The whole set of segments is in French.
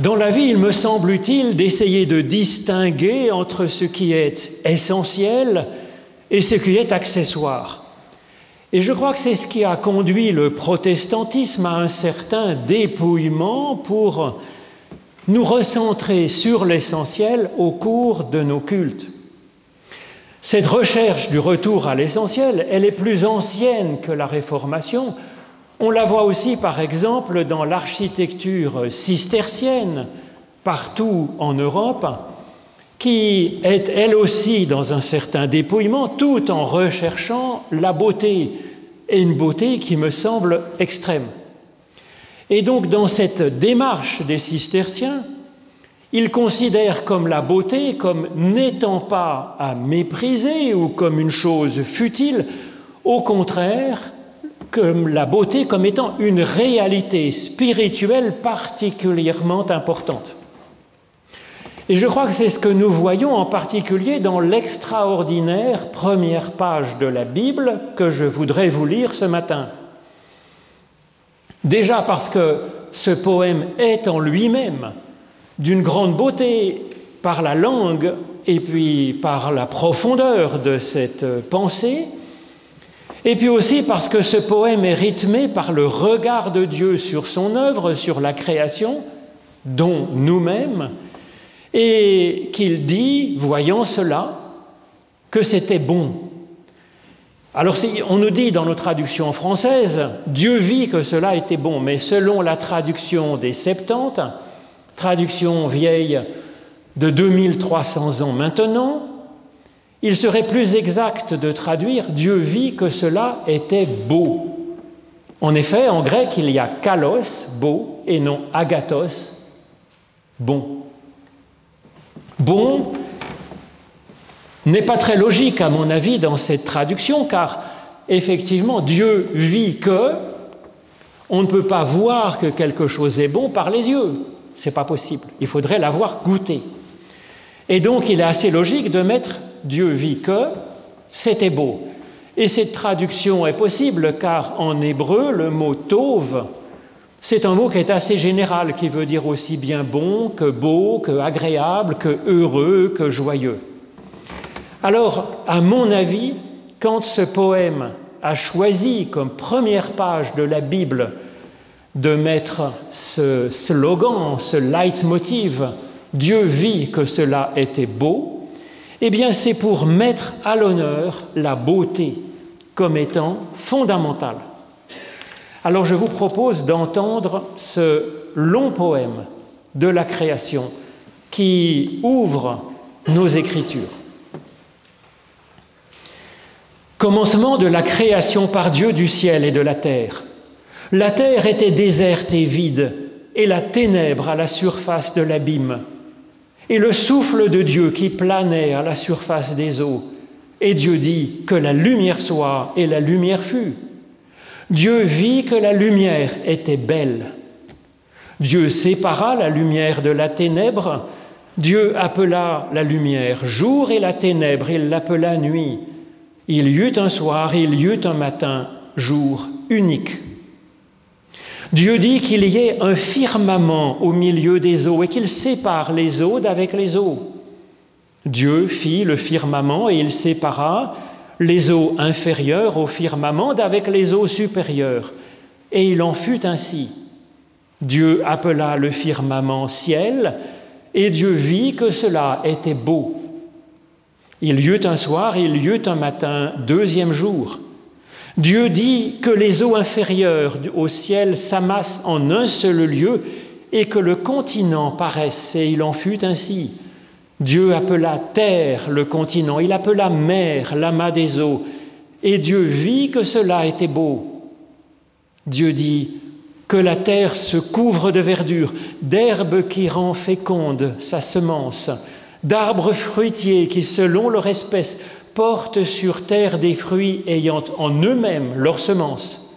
Dans la vie, il me semble utile d'essayer de distinguer entre ce qui est essentiel et ce qui est accessoire. Et je crois que c'est ce qui a conduit le protestantisme à un certain dépouillement pour nous recentrer sur l'essentiel au cours de nos cultes. Cette recherche du retour à l'essentiel, elle est plus ancienne que la Réformation. On la voit aussi, par exemple, dans l'architecture cistercienne, partout en Europe, qui est elle aussi dans un certain dépouillement, tout en recherchant la beauté, et une beauté qui me semble extrême. Et donc, dans cette démarche des cisterciens, ils considèrent comme la beauté comme n'étant pas à mépriser ou comme une chose futile, au contraire, comme la beauté comme étant une réalité spirituelle particulièrement importante. Et je crois que c'est ce que nous voyons en particulier dans l'extraordinaire première page de la Bible que je voudrais vous lire ce matin. Déjà parce que ce poème est en lui-même d'une grande beauté par la langue et puis par la profondeur de cette pensée, et puis aussi parce que ce poème est rythmé par le regard de Dieu sur son œuvre, sur la création, dont nous-mêmes, et qu'il dit, voyant cela, que c'était bon. Alors on nous dit dans nos traductions françaises, Dieu vit que cela était bon, mais selon la traduction des Septante, traduction vieille de 2300 ans maintenant, il serait plus exact de traduire Dieu vit que cela était beau. En effet, en grec, il y a kalos, beau, et non agathos, bon. Bon n'est pas très logique, à mon avis, dans cette traduction, car effectivement, Dieu vit que on ne peut pas voir que quelque chose est bon par les yeux. C'est pas possible. Il faudrait l'avoir goûté. Et donc, il est assez logique de mettre Dieu vit que c'était beau. Et cette traduction est possible car en hébreu, le mot tov, c'est un mot qui est assez général, qui veut dire aussi bien bon que beau, que agréable, que heureux, que joyeux. Alors, à mon avis, quand ce poème a choisi comme première page de la Bible de mettre ce slogan, ce leitmotiv, Dieu vit que cela était beau, eh bien c'est pour mettre à l'honneur la beauté comme étant fondamentale. Alors je vous propose d'entendre ce long poème de la création qui ouvre nos écritures. Commencement de la création par Dieu du ciel et de la terre. La terre était déserte et vide, et la ténèbre à la surface de l'abîme, et le souffle de Dieu qui planait à la surface des eaux. Et Dieu dit que la lumière soit, et la lumière fut. Dieu vit que la lumière était belle. Dieu sépara la lumière de la ténèbre. Dieu appela la lumière jour et la ténèbre, il l'appela nuit. Il y eut un soir, il y eut un matin, jour unique. Dieu dit qu'il y ait un firmament au milieu des eaux et qu'il sépare les eaux d'avec les eaux. Dieu fit le firmament et il sépara les eaux inférieures au firmament d'avec les eaux supérieures. Et il en fut ainsi. Dieu appela le firmament ciel, et Dieu vit que cela était beau. Il y eut un soir, il y eut un matin, deuxième jour. Dieu dit que les eaux inférieures au ciel s'amassent en un seul lieu et que le continent paraisse, et il en fut ainsi. Dieu appela terre le continent, il appela mer l'amas des eaux, et Dieu vit que cela était beau. Dieu dit que la terre se couvre de verdure, d'herbes qui rend féconde sa semence, d'arbres fruitiers qui, selon leur espèce, portent sur terre des fruits ayant en eux-mêmes leur semence.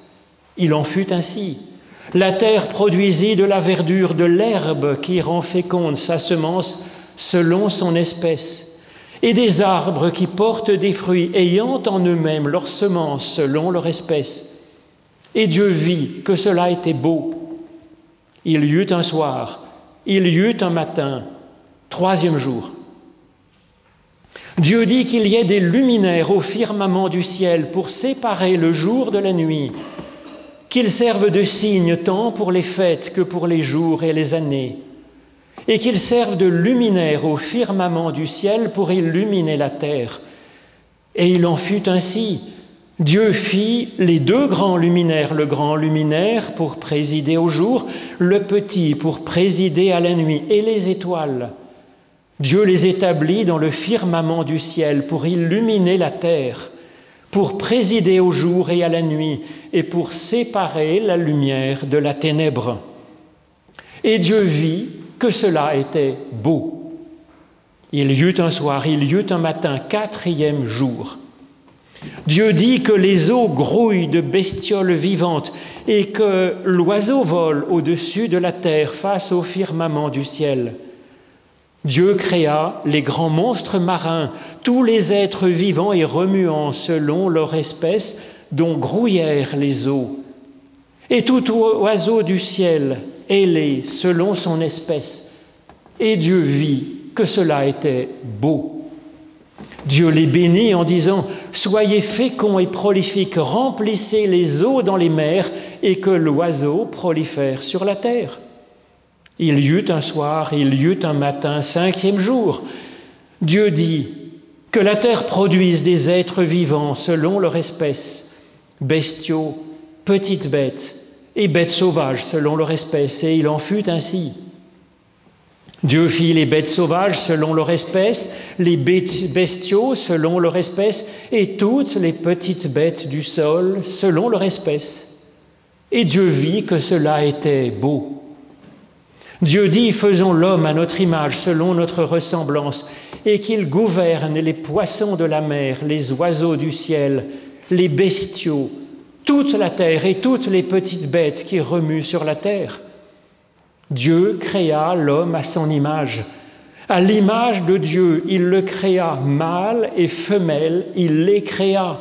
Il en fut ainsi. La terre produisit de la verdure, de l'herbe qui rend féconde sa semence selon son espèce, et des arbres qui portent des fruits ayant en eux-mêmes leur semence selon leur espèce. Et Dieu vit que cela était beau. Il y eut un soir, il y eut un matin, troisième jour. Dieu dit qu'il y ait des luminaires au firmament du ciel pour séparer le jour de la nuit, qu'ils servent de signe tant pour les fêtes que pour les jours et les années, et qu'ils servent de luminaires au firmament du ciel pour illuminer la terre. Et il en fut ainsi. Dieu fit les deux grands luminaires, le grand luminaire pour présider au jour, le petit pour présider à la nuit, et les étoiles. Dieu les établit dans le firmament du ciel pour illuminer la terre, pour présider au jour et à la nuit, et pour séparer la lumière de la ténèbre. Et Dieu vit que cela était beau. Il y eut un soir, il y eut un matin, quatrième jour. Dieu dit que les eaux grouillent de bestioles vivantes et que l'oiseau vole au-dessus de la terre face au firmament du ciel. Dieu créa les grands monstres marins, tous les êtres vivants et remuants selon leur espèce dont grouillèrent les eaux, et tout oiseau du ciel ailé selon son espèce. Et Dieu vit que cela était beau. Dieu les bénit en disant, Soyez féconds et prolifiques, remplissez les eaux dans les mers et que l'oiseau prolifère sur la terre. Il y eut un soir, il y eut un matin, cinquième jour. Dieu dit, Que la terre produise des êtres vivants selon leur espèce, bestiaux, petites bêtes et bêtes sauvages selon leur espèce, et il en fut ainsi. Dieu fit les bêtes sauvages selon leur espèce, les bestiaux selon leur espèce, et toutes les petites bêtes du sol selon leur espèce. Et Dieu vit que cela était beau. Dieu dit, faisons l'homme à notre image, selon notre ressemblance, et qu'il gouverne les poissons de la mer, les oiseaux du ciel, les bestiaux, toute la terre et toutes les petites bêtes qui remuent sur la terre. Dieu créa l'homme à son image. À l'image de Dieu, il le créa mâle et femelle, il les créa.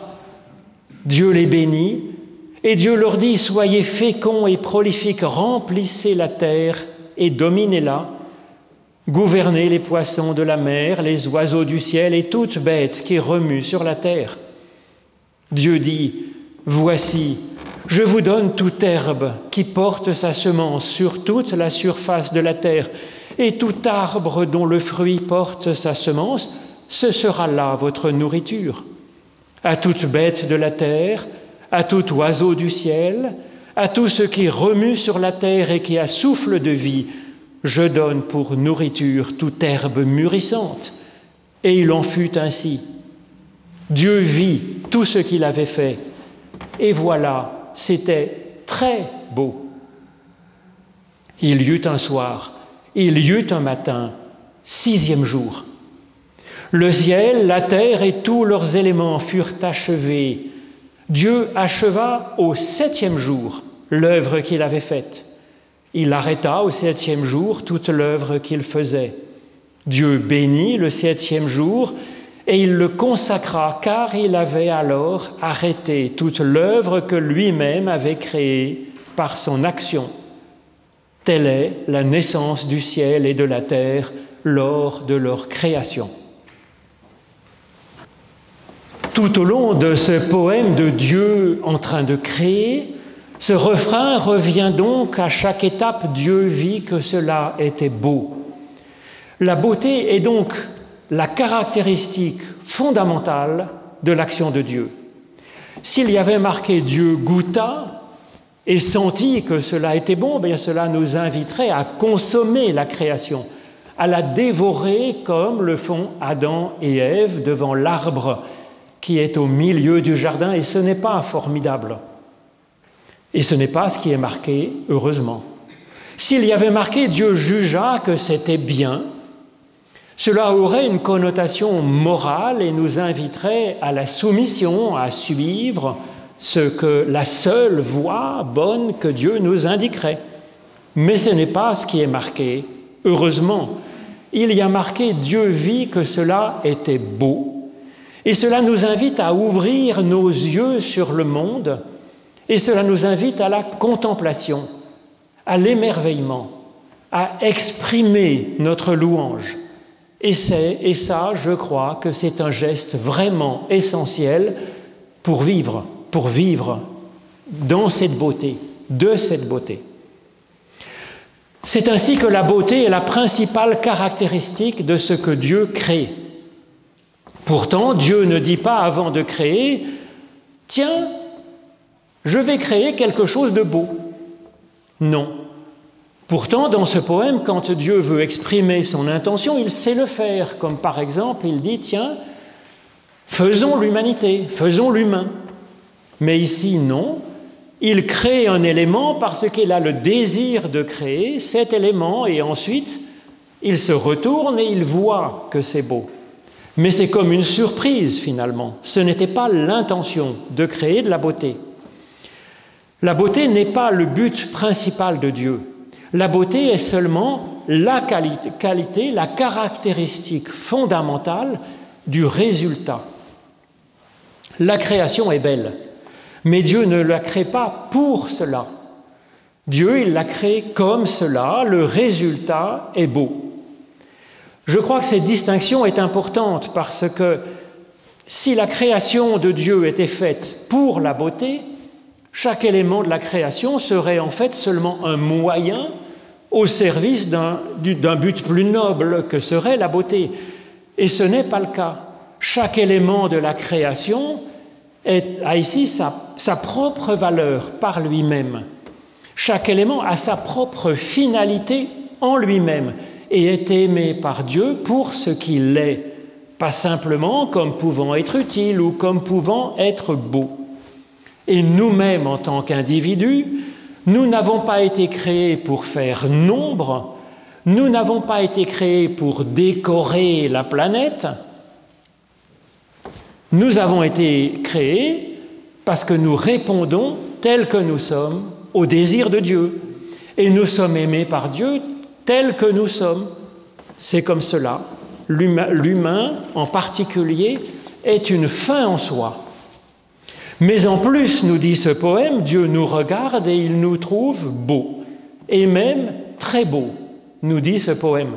Dieu les bénit et Dieu leur dit, soyez féconds et prolifiques, remplissez la terre et dominez-la, gouvernez les poissons de la mer, les oiseaux du ciel et toutes bêtes qui remuent sur la terre. Dieu dit, voici, je vous donne toute herbe qui porte sa semence sur toute la surface de la terre, et tout arbre dont le fruit porte sa semence, ce sera là votre nourriture. À toute bête de la terre, à tout oiseau du ciel, à tout ce qui remue sur la terre et qui a souffle de vie, je donne pour nourriture toute herbe mûrissante. Et il en fut ainsi. Dieu vit tout ce qu'il avait fait. Et voilà, c'était très beau. Il y eut un soir, il y eut un matin, sixième jour. Le ciel, la terre et tous leurs éléments furent achevés. Dieu acheva au septième jour l'œuvre qu'il avait faite. Il arrêta au septième jour toute l'œuvre qu'il faisait. Dieu bénit le septième jour et il le consacra car il avait alors arrêté toute l'œuvre que lui-même avait créée par son action. Telle est la naissance du ciel et de la terre lors de leur création. Tout au long de ce poème de Dieu en train de créer, ce refrain revient donc à chaque étape, Dieu vit que cela était beau. La beauté est donc la caractéristique fondamentale de l'action de Dieu. S'il y avait marqué Dieu goûta et sentit que cela était bon, bien cela nous inviterait à consommer la création, à la dévorer comme le font Adam et Ève devant l'arbre qui est au milieu du jardin, et ce n'est pas formidable. Et ce n'est pas ce qui est marqué, heureusement. S'il y avait marqué Dieu jugea que c'était bien, cela aurait une connotation morale et nous inviterait à la soumission, à suivre ce que la seule voie bonne que Dieu nous indiquerait. Mais ce n'est pas ce qui est marqué. Heureusement, il y a marqué Dieu vit que cela était beau. Et cela nous invite à ouvrir nos yeux sur le monde et cela nous invite à la contemplation, à l'émerveillement, à exprimer notre louange. Et, et ça, je crois que c'est un geste vraiment essentiel pour vivre, pour vivre dans cette beauté, de cette beauté. C'est ainsi que la beauté est la principale caractéristique de ce que Dieu crée. Pourtant, Dieu ne dit pas avant de créer, tiens, je vais créer quelque chose de beau. Non. Pourtant, dans ce poème, quand Dieu veut exprimer son intention, il sait le faire, comme par exemple, il dit, tiens, faisons l'humanité, faisons l'humain. Mais ici, non, il crée un élément parce qu'il a le désir de créer cet élément et ensuite il se retourne et il voit que c'est beau. Mais c'est comme une surprise finalement. Ce n'était pas l'intention de créer de la beauté. La beauté n'est pas le but principal de Dieu. La beauté est seulement la qualité, la caractéristique fondamentale du résultat. La création est belle. Mais Dieu ne la crée pas pour cela. Dieu, il l'a créé comme cela, le résultat est beau. Je crois que cette distinction est importante parce que si la création de Dieu était faite pour la beauté, chaque élément de la création serait en fait seulement un moyen au service d'un but plus noble que serait la beauté. Et ce n'est pas le cas. Chaque élément de la création a ici sa, propre valeur par lui-même. Chaque élément a sa propre finalité en lui-même et est aimé par Dieu pour ce qu'il est, pas simplement comme pouvant être utile ou comme pouvant être beau. Et nous-mêmes, en tant qu'individus, nous n'avons pas été créés pour faire nombre, nous n'avons pas été créés pour décorer la planète, nous avons été créés parce que nous répondons tels que nous sommes au désir de Dieu. Et nous sommes aimés par Dieu tels que nous sommes. C'est comme cela. L'humain, en particulier, est une fin en soi. Mais en plus, nous dit ce poème, Dieu nous regarde et il nous trouve beaux, et même très beaux, nous dit ce poème.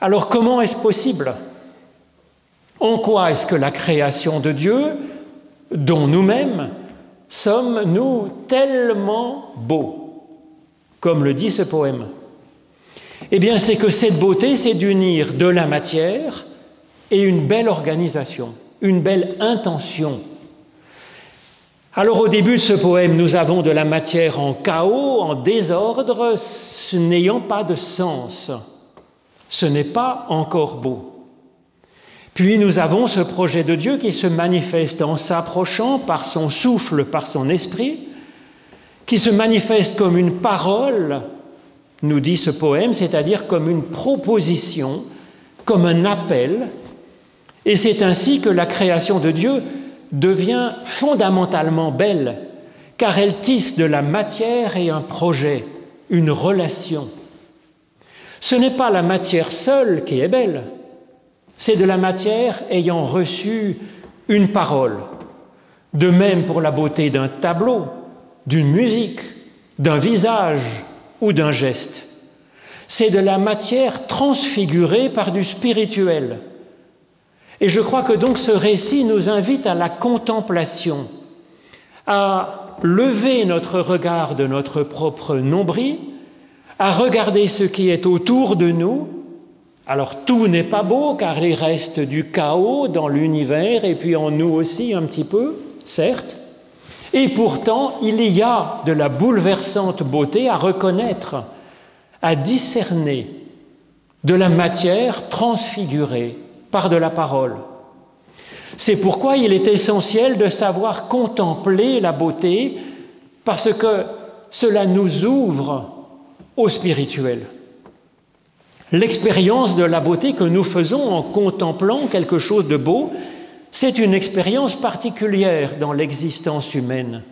Alors comment est-ce possible? En quoi est-ce que la création de Dieu, dont nous-mêmes, sommes-nous tellement beaux, comme le dit ce poème? Eh bien, c'est que cette beauté, c'est d'unir de la matière et une belle organisation, une belle intention. Alors au début de ce poème, nous avons de la matière en chaos, en désordre, n'ayant pas de sens. Ce n'est pas encore beau. Puis nous avons ce projet de Dieu qui se manifeste en s'approchant par son souffle, par son esprit, qui se manifeste comme une parole, nous dit ce poème, c'est-à-dire comme une proposition, comme un appel. Et c'est ainsi que la création de Dieu devient fondamentalement belle, car elle tisse de la matière et un projet, une relation. Ce n'est pas la matière seule qui est belle, c'est de la matière ayant reçu une parole. De même pour la beauté d'un tableau, d'une musique, d'un visage ou d'un geste. C'est de la matière transfigurée par du spirituel. Et je crois que donc ce récit nous invite à la contemplation, à lever notre regard de notre propre nombril, à regarder ce qui est autour de nous alors tout n'est pas beau car il reste du chaos dans l'univers et puis en nous aussi un petit peu, certes. Et pourtant, il y a de la bouleversante beauté à reconnaître, à discerner de la matière transfigurée par de la parole. C'est pourquoi il est essentiel de savoir contempler la beauté parce que cela nous ouvre au spirituel. L'expérience de la beauté que nous faisons en contemplant quelque chose de beau, c'est une expérience particulière dans l'existence humaine.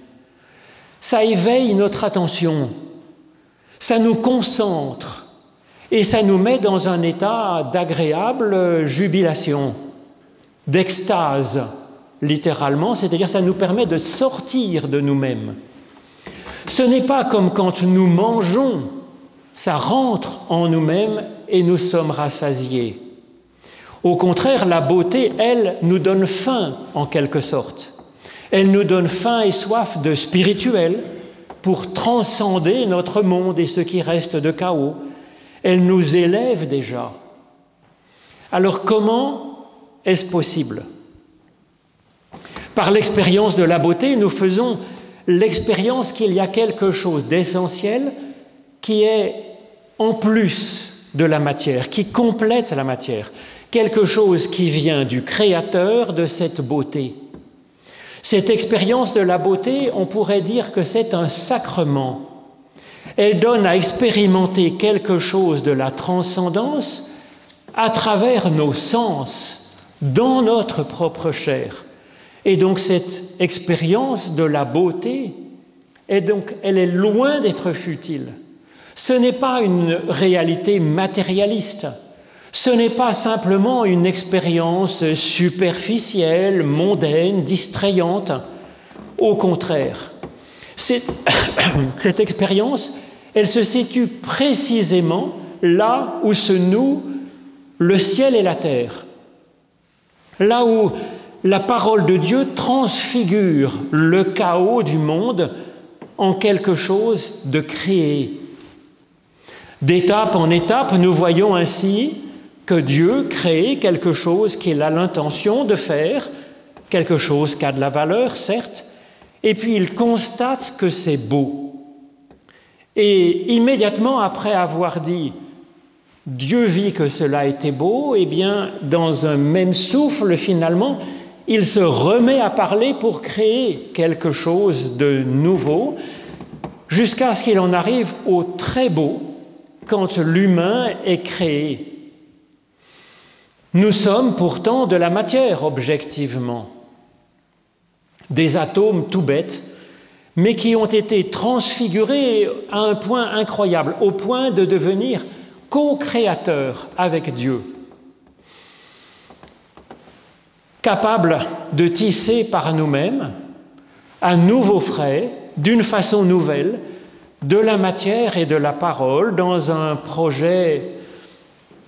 Ça éveille notre attention, ça nous concentre et ça nous met dans un état d'agréable jubilation, d'extase, littéralement, c'est-à-dire ça nous permet de sortir de nous-mêmes. Ce n'est pas comme quand nous mangeons ça rentre en nous-mêmes et nous sommes rassasiés. Au contraire, la beauté, elle, nous donne faim en quelque sorte. Elle nous donne faim et soif de spirituel pour transcender notre monde et ce qui reste de chaos. Elle nous élève déjà. Alors comment est-ce possible? Par l'expérience de la beauté, nous faisons l'expérience qu'il y a quelque chose d'essentiel qui est en plus de la matière, qui complète la matière, quelque chose qui vient du créateur de cette beauté. Cette expérience de la beauté, on pourrait dire que c'est un sacrement. Elle donne à expérimenter quelque chose de la transcendance à travers nos sens, dans notre propre chair. Et donc cette expérience de la beauté, est donc, elle est loin d'être futile. Ce n'est pas une réalité matérialiste. Ce n'est pas simplement une expérience superficielle, mondaine, distrayante. Au contraire, cette, expérience, elle se situe précisément là où se nouent le ciel et la terre. Là où la parole de Dieu transfigure le chaos du monde en quelque chose de créé. D'étape en étape, nous voyons ainsi que Dieu crée quelque chose qu'il a l'intention de faire, quelque chose qui a de la valeur, certes, et puis il constate que c'est beau. Et immédiatement après avoir dit Dieu vit que cela était beau, eh bien, dans un même souffle, finalement, il se remet à parler pour créer quelque chose de nouveau, jusqu'à ce qu'il en arrive au très beau quand l'humain est créé. Nous sommes pourtant de la matière, objectivement, des atomes tout bêtes, mais qui ont été transfigurés à un point incroyable, au point de devenir co-créateurs avec Dieu. capable de tisser par nous-mêmes un nouveau frais, d'une façon nouvelle, de la matière et de la parole dans un projet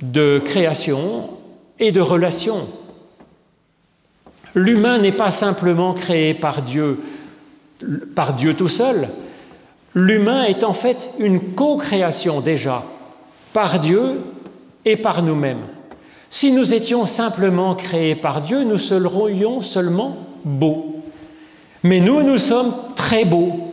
de création et de relation. L'humain n'est pas simplement créé par Dieu, par Dieu tout seul. L'humain est en fait une co-création déjà par Dieu et par nous-mêmes. Si nous étions simplement créés par Dieu, nous serions seulement beaux. Mais nous, nous sommes très beaux.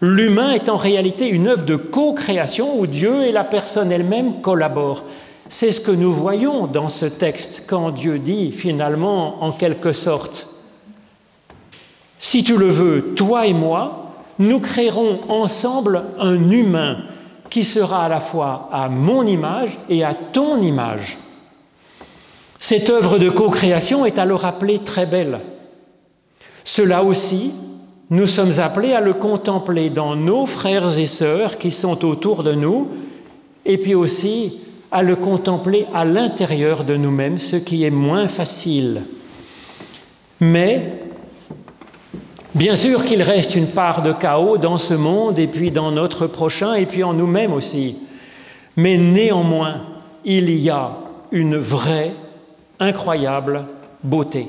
L'humain est en réalité une œuvre de co-création où Dieu et la personne elle-même collaborent. C'est ce que nous voyons dans ce texte quand Dieu dit finalement en quelque sorte, si tu le veux, toi et moi, nous créerons ensemble un humain qui sera à la fois à mon image et à ton image. Cette œuvre de co-création est alors appelée très belle. Cela aussi, nous sommes appelés à le contempler dans nos frères et sœurs qui sont autour de nous, et puis aussi à le contempler à l'intérieur de nous-mêmes, ce qui est moins facile. Mais, bien sûr qu'il reste une part de chaos dans ce monde, et puis dans notre prochain, et puis en nous-mêmes aussi. Mais néanmoins, il y a une vraie incroyable beauté.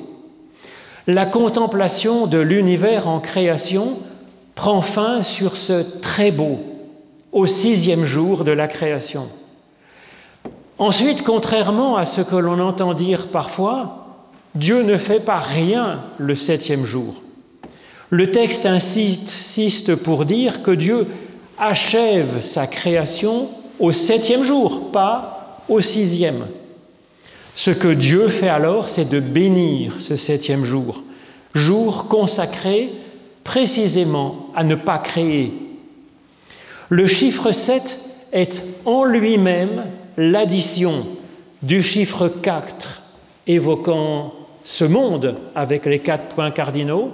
La contemplation de l'univers en création prend fin sur ce très beau, au sixième jour de la création. Ensuite, contrairement à ce que l'on entend dire parfois, Dieu ne fait pas rien le septième jour. Le texte insiste pour dire que Dieu achève sa création au septième jour, pas au sixième. Ce que Dieu fait alors, c'est de bénir ce septième jour, jour consacré précisément à ne pas créer. Le chiffre 7 est en lui-même l'addition du chiffre 4 évoquant ce monde avec les quatre points cardinaux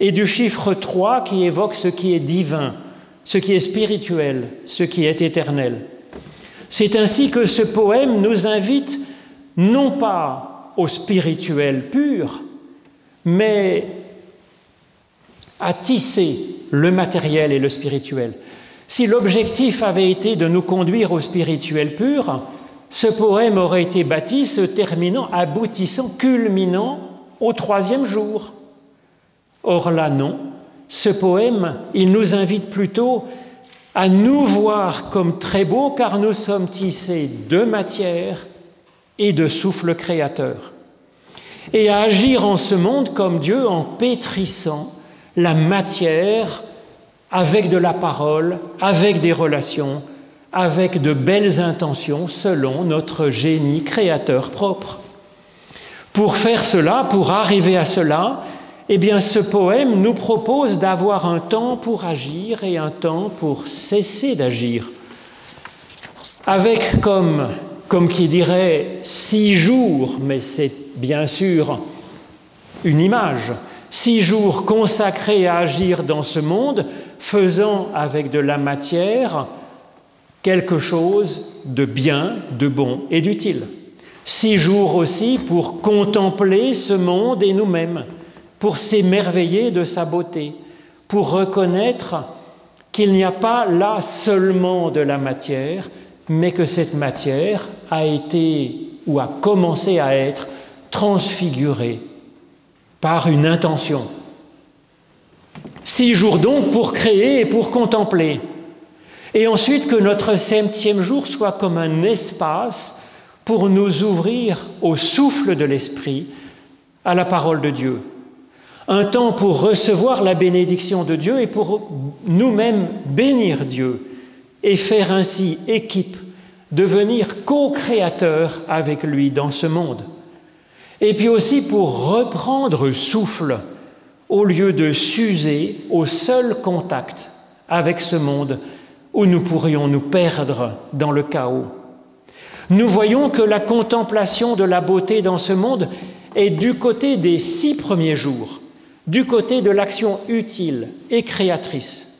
et du chiffre 3 qui évoque ce qui est divin, ce qui est spirituel, ce qui est éternel. C'est ainsi que ce poème nous invite non pas au spirituel pur, mais à tisser le matériel et le spirituel. Si l'objectif avait été de nous conduire au spirituel pur, ce poème aurait été bâti se terminant, aboutissant, culminant au troisième jour. Or là, non. Ce poème, il nous invite plutôt à nous voir comme très beaux car nous sommes tissés de matière et de souffle créateur. Et à agir en ce monde comme Dieu en pétrissant la matière avec de la parole, avec des relations, avec de belles intentions selon notre génie créateur propre. Pour faire cela, pour arriver à cela, eh bien ce poème nous propose d'avoir un temps pour agir et un temps pour cesser d'agir. Avec comme, comme qui dirait six jours, mais c'est bien sûr une image, six jours consacrés à agir dans ce monde, faisant avec de la matière quelque chose de bien, de bon et d'utile. Six jours aussi pour contempler ce monde et nous-mêmes, pour s'émerveiller de sa beauté, pour reconnaître qu'il n'y a pas là seulement de la matière, mais que cette matière a été ou a commencé à être transfigurée par une intention. Six jours donc pour créer et pour contempler. Et ensuite que notre septième jour soit comme un espace pour nous ouvrir au souffle de l'Esprit, à la parole de Dieu. Un temps pour recevoir la bénédiction de Dieu et pour nous-mêmes bénir Dieu et faire ainsi équipe, devenir co-créateur avec lui dans ce monde. Et puis aussi pour reprendre souffle au lieu de s'user au seul contact avec ce monde où nous pourrions nous perdre dans le chaos. Nous voyons que la contemplation de la beauté dans ce monde est du côté des six premiers jours, du côté de l'action utile et créatrice.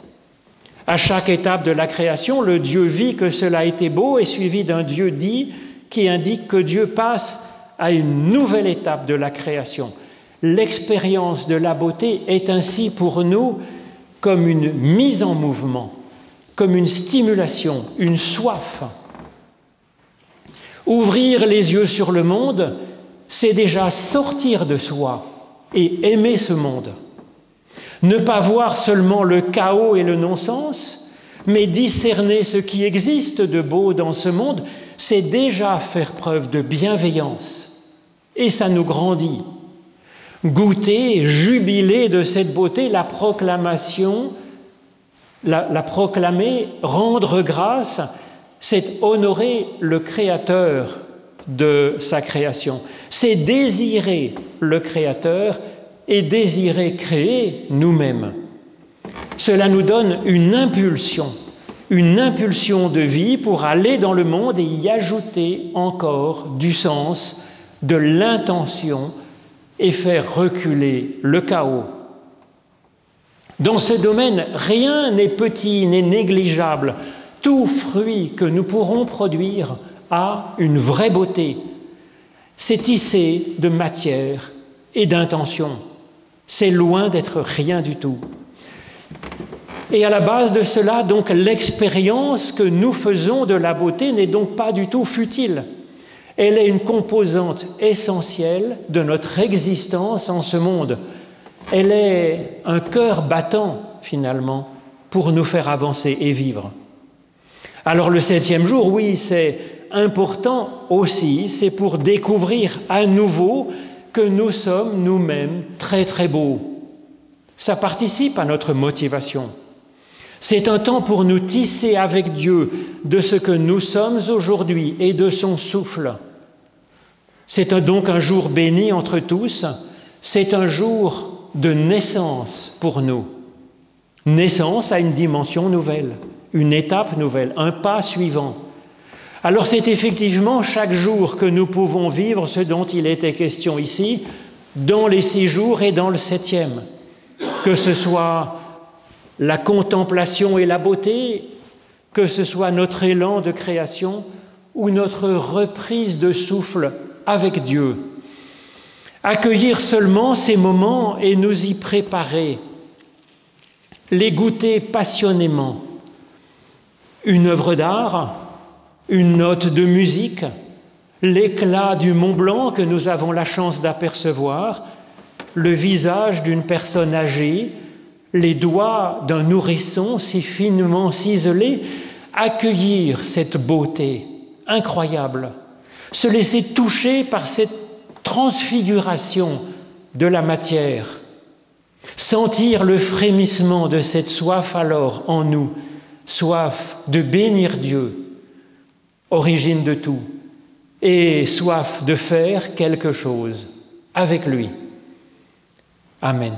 À chaque étape de la création, le Dieu vit que cela était beau et suivi d'un Dieu dit qui indique que Dieu passe à une nouvelle étape de la création. L'expérience de la beauté est ainsi pour nous comme une mise en mouvement comme une stimulation, une soif. Ouvrir les yeux sur le monde, c'est déjà sortir de soi et aimer ce monde. Ne pas voir seulement le chaos et le non-sens, mais discerner ce qui existe de beau dans ce monde, c'est déjà faire preuve de bienveillance. Et ça nous grandit. Goûter, jubiler de cette beauté, la proclamation la, proclamer, rendre grâce, c'est honorer le Créateur de sa création. C'est désirer le Créateur et désirer créer nous-mêmes. Cela nous donne une impulsion, une impulsion de vie pour aller dans le monde et y ajouter encore du sens, de l'intention et faire reculer le chaos dans ce domaine, rien n'est petit, n'est négligeable. Tout fruit que nous pourrons produire a une vraie beauté. C'est tissé de matière et d'intention. C'est loin d'être rien du tout. Et à la base de cela, donc, l'expérience que nous faisons de la beauté n'est donc pas du tout futile. Elle est une composante essentielle de notre existence en ce monde elle est un cœur battant finalement pour nous faire avancer et vivre. Alors le septième jour, oui, c'est important aussi, c'est pour découvrir à nouveau que nous sommes nous-mêmes très très beaux. Ça participe à notre motivation. C'est un temps pour nous tisser avec Dieu de ce que nous sommes aujourd'hui et de son souffle. C'est donc un jour béni entre tous, c'est un jour de naissance pour nous. Naissance à une dimension nouvelle, une étape nouvelle, un pas suivant. Alors c'est effectivement chaque jour que nous pouvons vivre ce dont il était question ici, dans les six jours et dans le septième. Que ce soit la contemplation et la beauté, que ce soit notre élan de création ou notre reprise de souffle avec Dieu. Accueillir seulement ces moments et nous y préparer, les goûter passionnément, une œuvre d'art, une note de musique, l'éclat du Mont Blanc que nous avons la chance d'apercevoir, le visage d'une personne âgée, les doigts d'un nourrisson si finement ciselés, accueillir cette beauté incroyable, se laisser toucher par cette transfiguration de la matière, sentir le frémissement de cette soif alors en nous, soif de bénir Dieu, origine de tout, et soif de faire quelque chose avec lui. Amen.